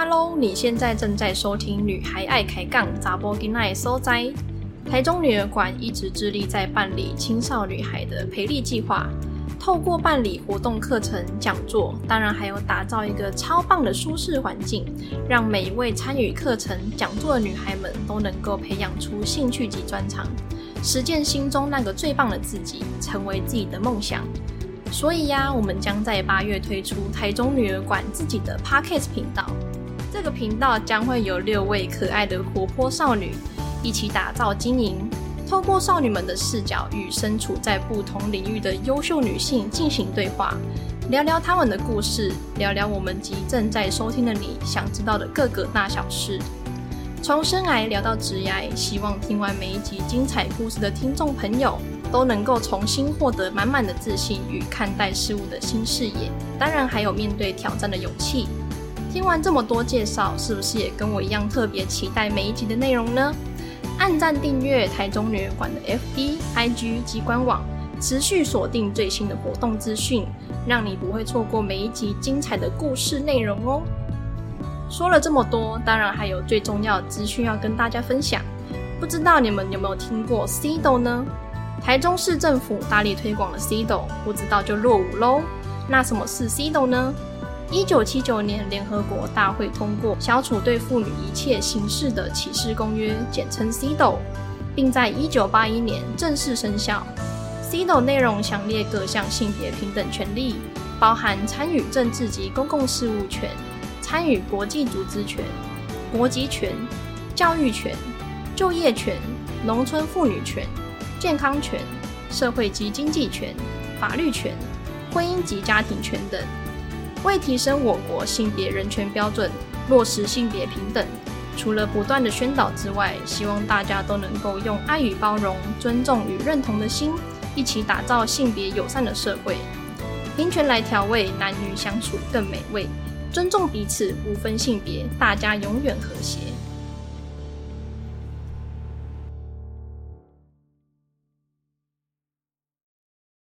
Hello，你现在正在收听《女孩爱开杠》杂波金奈收在台中女儿馆一直致力在办理青少女孩的培力计划，透过办理活动、课程、讲座，当然还有打造一个超棒的舒适环境，让每一位参与课程、讲座的女孩们都能够培养出兴趣及专长，实践心中那个最棒的自己，成为自己的梦想。所以呀，我们将在八月推出台中女儿馆自己的 Podcast 频道。这个频道将会有六位可爱的活泼少女一起打造经营，透过少女们的视角与身处在不同领域的优秀女性进行对话，聊聊她们的故事，聊聊我们及正在收听的你想知道的各个大小事。从生癌聊到职癌，希望听完每一集精彩故事的听众朋友都能够重新获得满满的自信与看待事物的新视野，当然还有面对挑战的勇气。听完这么多介绍，是不是也跟我一样特别期待每一集的内容呢？按赞订阅台中女儿馆的 FB、IG 及官网，持续锁定最新的活动资讯，让你不会错过每一集精彩的故事内容哦。说了这么多，当然还有最重要的资讯要跟大家分享。不知道你们有没有听过 CDO 呢？台中市政府大力推广了 CDO，不知道就落伍喽。那什么是 CDO 呢？一九七九年，联合国大会通过《消除对妇女一切形式的歧视公约》，简称 CDO，并在一九八一年正式生效。CDO 内容详列各项性别平等权利，包含参与政治及公共事务权、参与国际组织权、国籍权、教育权、就业权、农村妇女权、健康权、社会及经济权、法律权、婚姻及家庭权等。为提升我国性别人权标准，落实性别平等，除了不断的宣导之外，希望大家都能够用爱与包容、尊重与认同的心，一起打造性别友善的社会，平权来调味男女相处更美味，尊重彼此，不分性别，大家永远和谐。